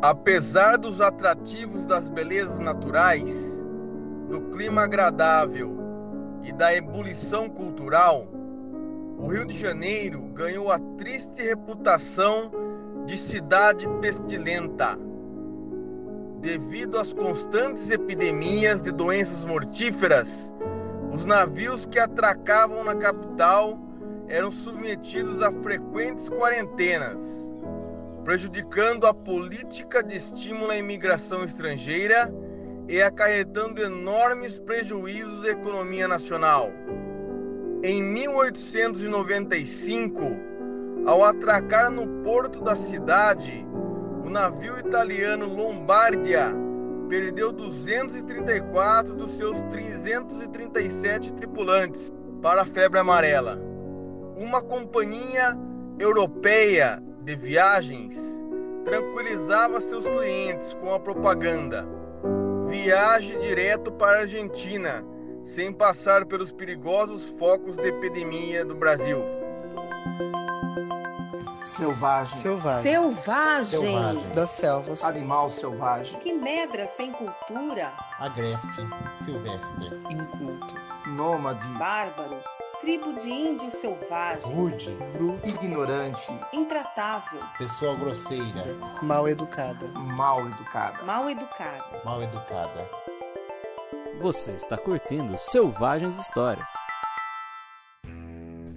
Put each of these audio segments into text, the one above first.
Apesar dos atrativos das belezas naturais, do clima agradável e da ebulição cultural, o Rio de Janeiro ganhou a triste reputação de cidade pestilenta. Devido às constantes epidemias de doenças mortíferas, os navios que atracavam na capital eram submetidos a frequentes quarentenas, prejudicando a política de estímulo à imigração estrangeira e acarretando enormes prejuízos à economia nacional. Em 1895, ao atracar no porto da cidade, o navio italiano Lombardia perdeu 234 dos seus 337 tripulantes para a febre amarela. Uma companhia europeia de viagens tranquilizava seus clientes com a propaganda: viaje direto para a Argentina, sem passar pelos perigosos focos de epidemia do Brasil. Selvagem. Selvagem. Selvagem. Selvagem. Das selvas. Animal selvagem. Que medra sem cultura. Agreste. Silvestre. Inculto. Nômade. Bárbaro. Tribo de índio selvagem. Rude. Bruto. Ignorante. Intratável. Pessoa grosseira. Mal educada. Mal educada. Mal educada. Mal educada. Você está curtindo Selvagens Histórias.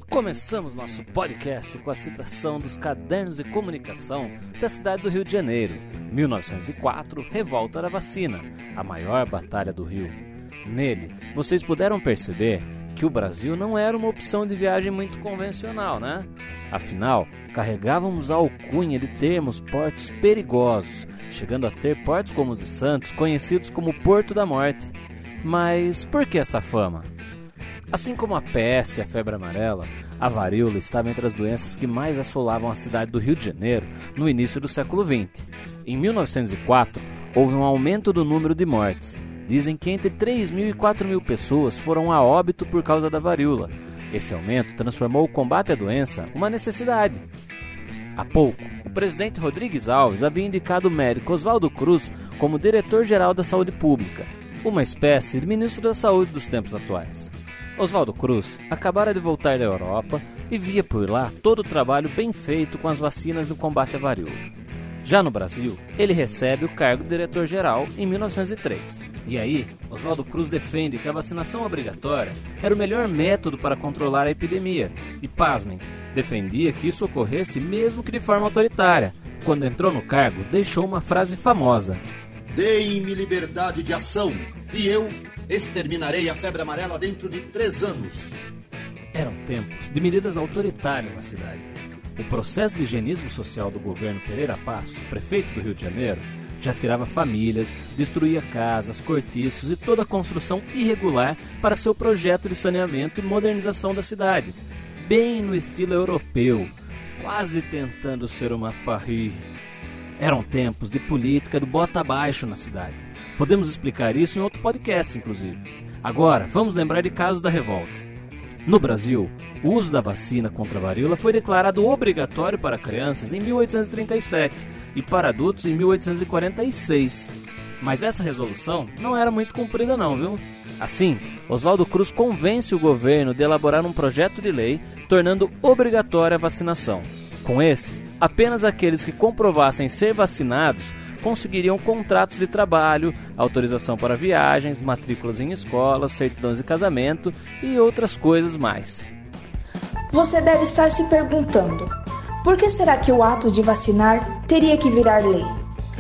Começamos nosso podcast com a citação dos cadernos de comunicação da cidade do Rio de Janeiro. 1904, Revolta da Vacina, a maior batalha do Rio. Nele, vocês puderam perceber que o Brasil não era uma opção de viagem muito convencional, né? Afinal, carregávamos a alcunha de termos portos perigosos, chegando a ter portos como o de Santos, conhecidos como Porto da Morte. Mas por que essa fama? Assim como a peste e a febre amarela, a varíola estava entre as doenças que mais assolavam a cidade do Rio de Janeiro no início do século XX. Em 1904, houve um aumento do número de mortes. Dizem que entre 3 mil e 4 mil pessoas foram a óbito por causa da varíola. Esse aumento transformou o combate à doença uma necessidade. Há pouco, o presidente Rodrigues Alves havia indicado o médico Oswaldo Cruz como diretor-geral da saúde pública, uma espécie de ministro da saúde dos tempos atuais. Oswaldo Cruz acabara de voltar da Europa e via por lá todo o trabalho bem feito com as vacinas no combate à varíola. Já no Brasil, ele recebe o cargo de diretor-geral em 1903. E aí, Oswaldo Cruz defende que a vacinação obrigatória era o melhor método para controlar a epidemia. E pasmem, defendia que isso ocorresse mesmo que de forma autoritária. Quando entrou no cargo, deixou uma frase famosa: Deem-me liberdade de ação e eu exterminarei a febre amarela dentro de três anos. Eram tempos de medidas autoritárias na cidade. O processo de higienismo social do governo Pereira Passos, prefeito do Rio de Janeiro, já tirava famílias, destruía casas, cortiços e toda a construção irregular para seu projeto de saneamento e modernização da cidade, bem no estilo europeu, quase tentando ser uma Paris. Eram tempos de política do bota abaixo na cidade. Podemos explicar isso em outro podcast, inclusive. Agora, vamos lembrar de casos da revolta. No Brasil, o uso da vacina contra a varíola foi declarado obrigatório para crianças em 1837 e para adultos em 1846. Mas essa resolução não era muito cumprida não, viu? Assim, Oswaldo Cruz convence o governo de elaborar um projeto de lei tornando obrigatória a vacinação. Com esse, apenas aqueles que comprovassem ser vacinados conseguiriam contratos de trabalho, autorização para viagens, matrículas em escolas, certidões de casamento e outras coisas mais. Você deve estar se perguntando: por que será que o ato de vacinar teria que virar lei?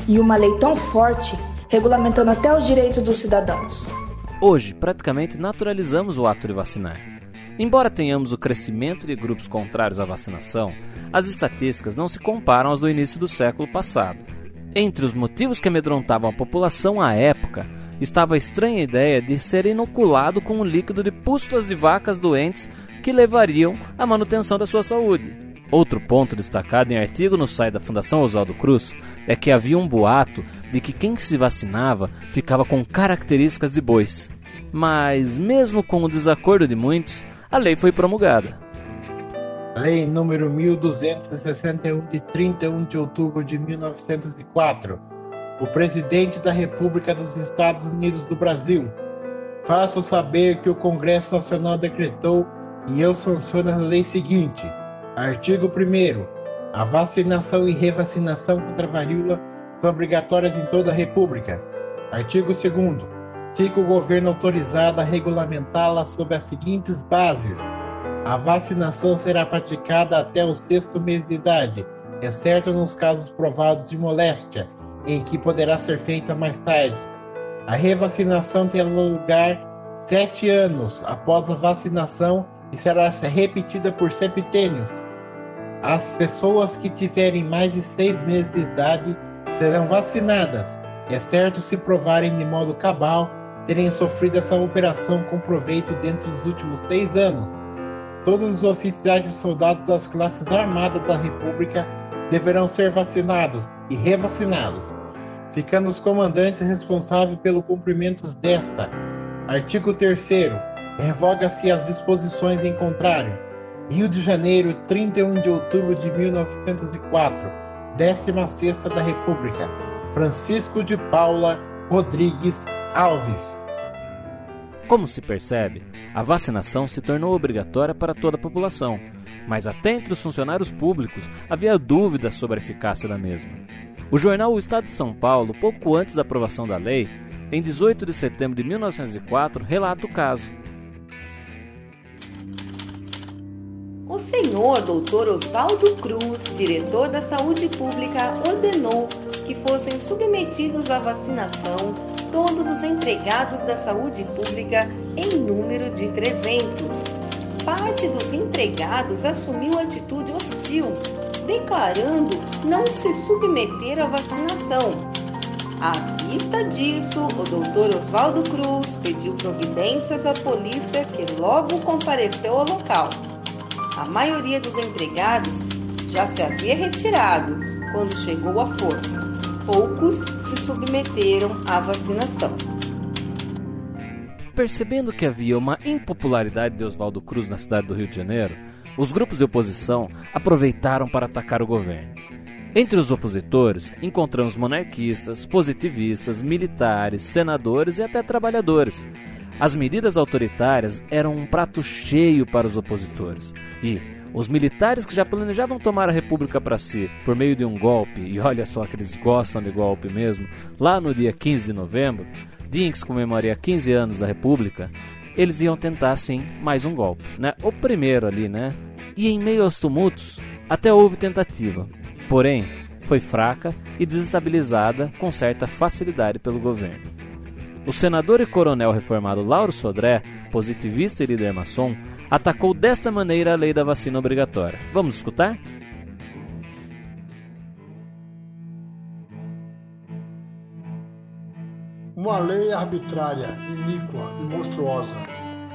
E uma lei tão forte, regulamentando até os direitos dos cidadãos. Hoje, praticamente naturalizamos o ato de vacinar. Embora tenhamos o crescimento de grupos contrários à vacinação, as estatísticas não se comparam às do início do século passado. Entre os motivos que amedrontavam a população à época estava a estranha ideia de ser inoculado com um líquido de pústulas de vacas doentes que levariam à manutenção da sua saúde. Outro ponto destacado em artigo no site da Fundação Oswaldo Cruz é que havia um boato de que quem se vacinava ficava com características de bois. Mas, mesmo com o desacordo de muitos, a lei foi promulgada. Lei número 1261 de 31 de outubro de 1904 o presidente da República dos Estados Unidos do Brasil. Faço saber que o Congresso Nacional decretou e eu sanciono a lei seguinte. Artigo 1 A vacinação e revacinação contra a varíola são obrigatórias em toda a República. Artigo 2 Fica o governo autorizado a regulamentá-la sob as seguintes bases. A vacinação será praticada até o sexto mês de idade, exceto nos casos provados de moléstia, em que poderá ser feita mais tarde. A revacinação terá lugar sete anos após a vacinação e será repetida por septênios. As pessoas que tiverem mais de seis meses de idade serão vacinadas, exceto se provarem de modo cabal terem sofrido essa operação com proveito dentro dos últimos seis anos. Todos os oficiais e soldados das classes armadas da República deverão ser vacinados e revacinados, ficando os comandantes responsáveis pelo cumprimento desta. Artigo 3 Revoga-se as disposições em contrário. Rio de Janeiro, 31 de outubro de 1904, 16 da República. Francisco de Paula Rodrigues Alves. Como se percebe, a vacinação se tornou obrigatória para toda a população, mas até entre os funcionários públicos havia dúvidas sobre a eficácia da mesma. O jornal O Estado de São Paulo, pouco antes da aprovação da lei, em 18 de setembro de 1904, relata o caso. O senhor doutor Oswaldo Cruz, diretor da Saúde Pública, ordenou que fossem submetidos à vacinação todos os empregados da saúde pública em número de 300. Parte dos empregados assumiu atitude hostil, declarando não se submeter à vacinação. À vista disso, o doutor Oswaldo Cruz pediu providências à polícia que logo compareceu ao local. A maioria dos empregados já se havia retirado quando chegou a força. Poucos se submeteram à vacinação. Percebendo que havia uma impopularidade de Oswaldo Cruz na cidade do Rio de Janeiro, os grupos de oposição aproveitaram para atacar o governo. Entre os opositores, encontramos monarquistas, positivistas, militares, senadores e até trabalhadores. As medidas autoritárias eram um prato cheio para os opositores e os militares que já planejavam tomar a república para si por meio de um golpe, e olha só que eles gostam de golpe mesmo, lá no dia 15 de novembro, dia em que se comemoraria 15 anos da república, eles iam tentar sim mais um golpe, né? O primeiro ali, né? E em meio aos tumultos, até houve tentativa. Porém, foi fraca e desestabilizada com certa facilidade pelo governo. O senador e coronel reformado Lauro Sodré, positivista e líder maçom, atacou desta maneira a lei da vacina obrigatória. Vamos escutar? Uma lei arbitrária, iníqua e monstruosa,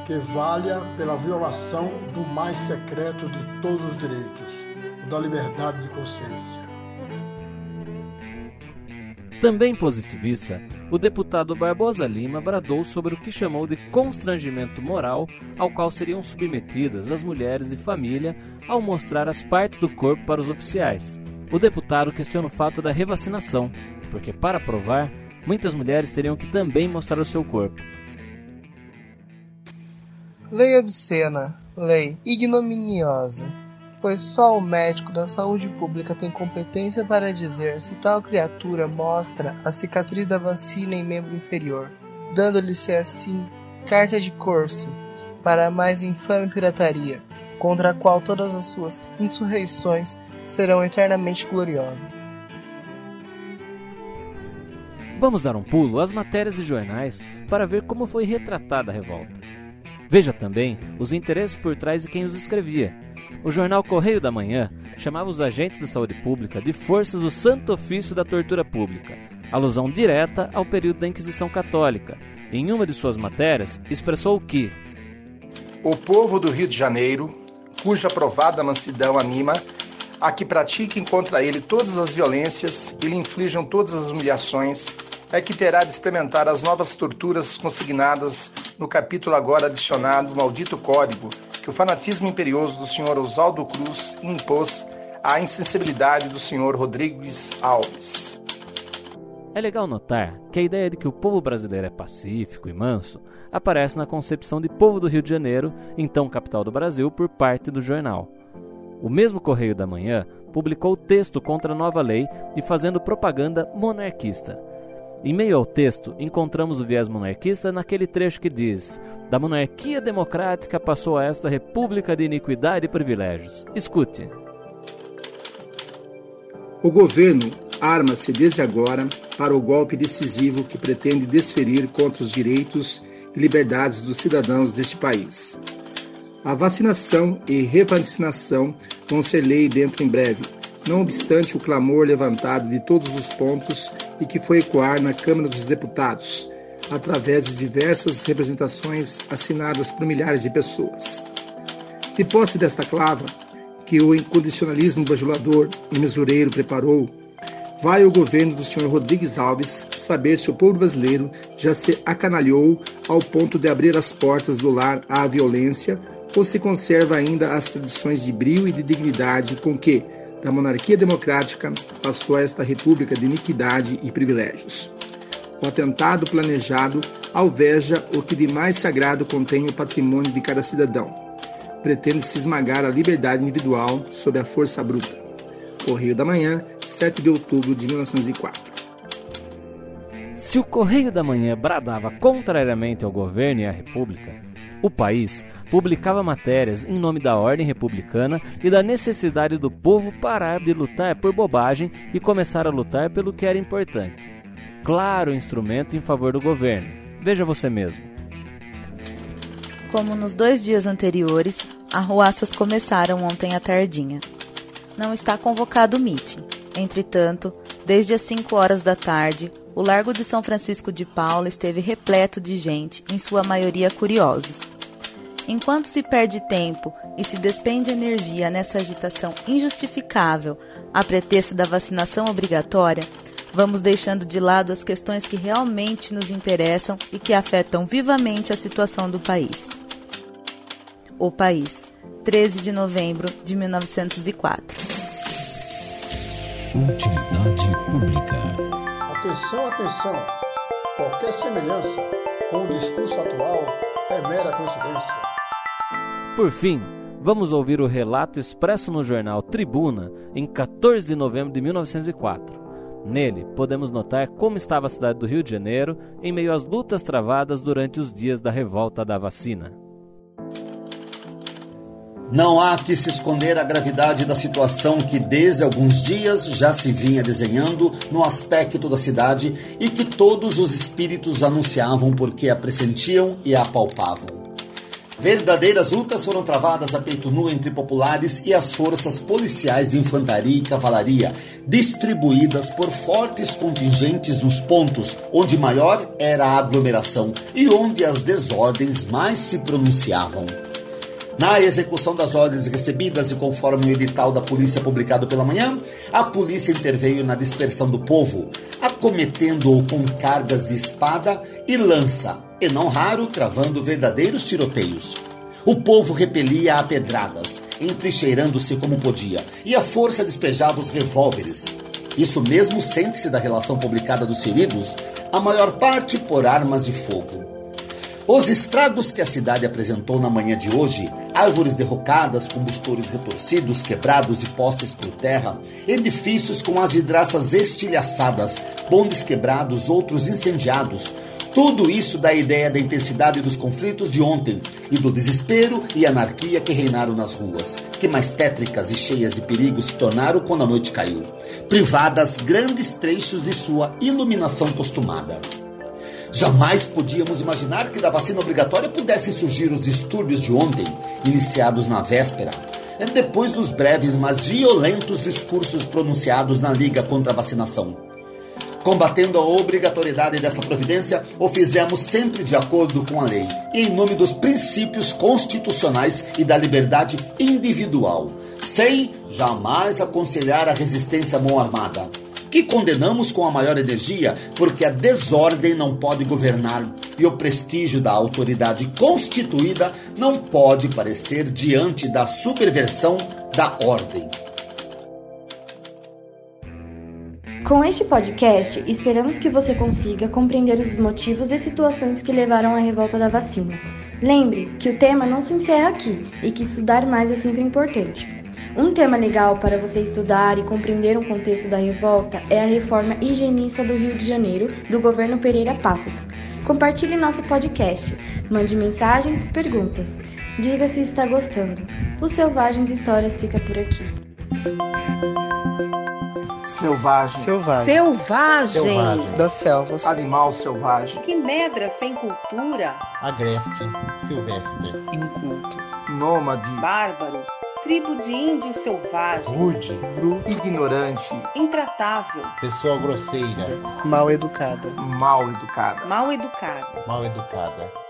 que valha pela violação do mais secreto de todos os direitos, o da liberdade de consciência. Também positivista, o deputado Barbosa Lima bradou sobre o que chamou de constrangimento moral ao qual seriam submetidas as mulheres de família ao mostrar as partes do corpo para os oficiais. O deputado questiona o fato da revacinação, porque para provar, muitas mulheres teriam que também mostrar o seu corpo. Lei obscena, lei ignominiosa pois só o médico da saúde pública tem competência para dizer se tal criatura mostra a cicatriz da vacina em membro inferior, dando-lhe-se assim carta de corso para a mais infame pirataria, contra a qual todas as suas insurreições serão eternamente gloriosas. Vamos dar um pulo às matérias de jornais para ver como foi retratada a revolta. Veja também os interesses por trás de quem os escrevia o jornal Correio da Manhã chamava os agentes de saúde pública de forças do Santo Ofício da Tortura Pública, alusão direta ao período da Inquisição Católica. Em uma de suas matérias, expressou que o povo do Rio de Janeiro, cuja provada mansidão anima a que pratiquem contra ele todas as violências e lhe inflijam todas as humilhações, é que terá de experimentar as novas torturas consignadas no capítulo agora adicionado Maldito Código, que o fanatismo imperioso do senhor Oswaldo Cruz impôs à insensibilidade do senhor Rodrigues Alves. É legal notar que a ideia de que o povo brasileiro é pacífico e manso aparece na concepção de povo do Rio de Janeiro, então capital do Brasil, por parte do jornal. O mesmo Correio da Manhã publicou texto contra a nova lei e fazendo propaganda monarquista. Em meio ao texto, encontramos o viés monarquista naquele trecho que diz: Da monarquia democrática passou a esta república de iniquidade e privilégios. Escute. O governo arma-se desde agora para o golpe decisivo que pretende desferir contra os direitos e liberdades dos cidadãos deste país. A vacinação e revacinação vão ser lei dentro em breve, não obstante o clamor levantado de todos os pontos e que foi ecoar na Câmara dos Deputados, através de diversas representações assinadas por milhares de pessoas. De posse desta clava, que o incondicionalismo bajulador e mesureiro preparou, vai o governo do senhor Rodrigues Alves saber se o povo brasileiro já se acanalhou ao ponto de abrir as portas do lar à violência ou se conserva ainda as tradições de brio e de dignidade com que, da monarquia democrática, passou a esta república de iniquidade e privilégios. O atentado planejado alveja o que de mais sagrado contém o patrimônio de cada cidadão. Pretende-se esmagar a liberdade individual sob a força bruta. Correio da Manhã, 7 de outubro de 1904. Se o Correio da Manhã bradava contrariamente ao governo e à República, o país publicava matérias em nome da ordem republicana e da necessidade do povo parar de lutar por bobagem e começar a lutar pelo que era importante. Claro instrumento em favor do governo. Veja você mesmo. Como nos dois dias anteriores, arruaças começaram ontem à tardinha. Não está convocado o meeting. Entretanto, desde as 5 horas da tarde, o Largo de São Francisco de Paula esteve repleto de gente, em sua maioria curiosos. Enquanto se perde tempo e se despende energia nessa agitação injustificável a pretexto da vacinação obrigatória, vamos deixando de lado as questões que realmente nos interessam e que afetam vivamente a situação do país. O País, 13 de novembro de 1904. Utilidade Pública. Atenção, atenção! Qualquer semelhança com o discurso atual é mera coincidência. Por fim, vamos ouvir o relato expresso no jornal Tribuna em 14 de novembro de 1904. Nele, podemos notar como estava a cidade do Rio de Janeiro em meio às lutas travadas durante os dias da revolta da vacina. Não há que se esconder a gravidade da situação que desde alguns dias já se vinha desenhando no aspecto da cidade e que todos os espíritos anunciavam porque a pressentiam e a apalpavam. Verdadeiras lutas foram travadas a peito nu entre populares e as forças policiais de infantaria e cavalaria, distribuídas por fortes contingentes nos pontos onde maior era a aglomeração e onde as desordens mais se pronunciavam. Na execução das ordens recebidas e conforme o edital da polícia publicado pela manhã, a polícia interveio na dispersão do povo, acometendo-o com cargas de espada e lança, e não raro travando verdadeiros tiroteios. O povo repelia a pedradas, entrincheirando-se como podia, e a força despejava os revólveres. Isso mesmo sente-se da relação publicada dos feridos, a maior parte por armas de fogo. Os estragos que a cidade apresentou na manhã de hoje, árvores derrocadas, combustores retorcidos, quebrados e postes por terra, edifícios com as vidraças estilhaçadas, bondes quebrados, outros incendiados, tudo isso dá ideia da intensidade dos conflitos de ontem e do desespero e anarquia que reinaram nas ruas, que mais tétricas e cheias de perigo se tornaram quando a noite caiu, privadas grandes trechos de sua iluminação costumada. Jamais podíamos imaginar que da vacina obrigatória pudessem surgir os distúrbios de ontem, iniciados na véspera, depois dos breves, mas violentos discursos pronunciados na Liga contra a Vacinação. Combatendo a obrigatoriedade dessa providência, o fizemos sempre de acordo com a lei em nome dos princípios constitucionais e da liberdade individual, sem jamais aconselhar a resistência à mão armada que condenamos com a maior energia, porque a desordem não pode governar e o prestígio da autoridade constituída não pode parecer diante da subversão da ordem. Com este podcast, esperamos que você consiga compreender os motivos e situações que levaram à revolta da vacina. Lembre que o tema não se encerra aqui e que estudar mais é sempre importante. Um tema legal para você estudar e compreender o contexto da revolta é a reforma higienista do Rio de Janeiro, do governo Pereira Passos. Compartilhe nosso podcast, mande mensagens, perguntas. Diga se está gostando. O Selvagens Histórias fica por aqui. Selvagem. Selvagem. Selvagem. Selvagem. Das selvas. Animal selvagem. Que medra sem cultura. Agreste. Silvestre. Inculto. Nômade. Bárbaro. Tribo de índio selvagem. Rude. Ignorante. Intratável. Pessoa grosseira. Mal educada. Mal educada. Mal educada. Mal educada.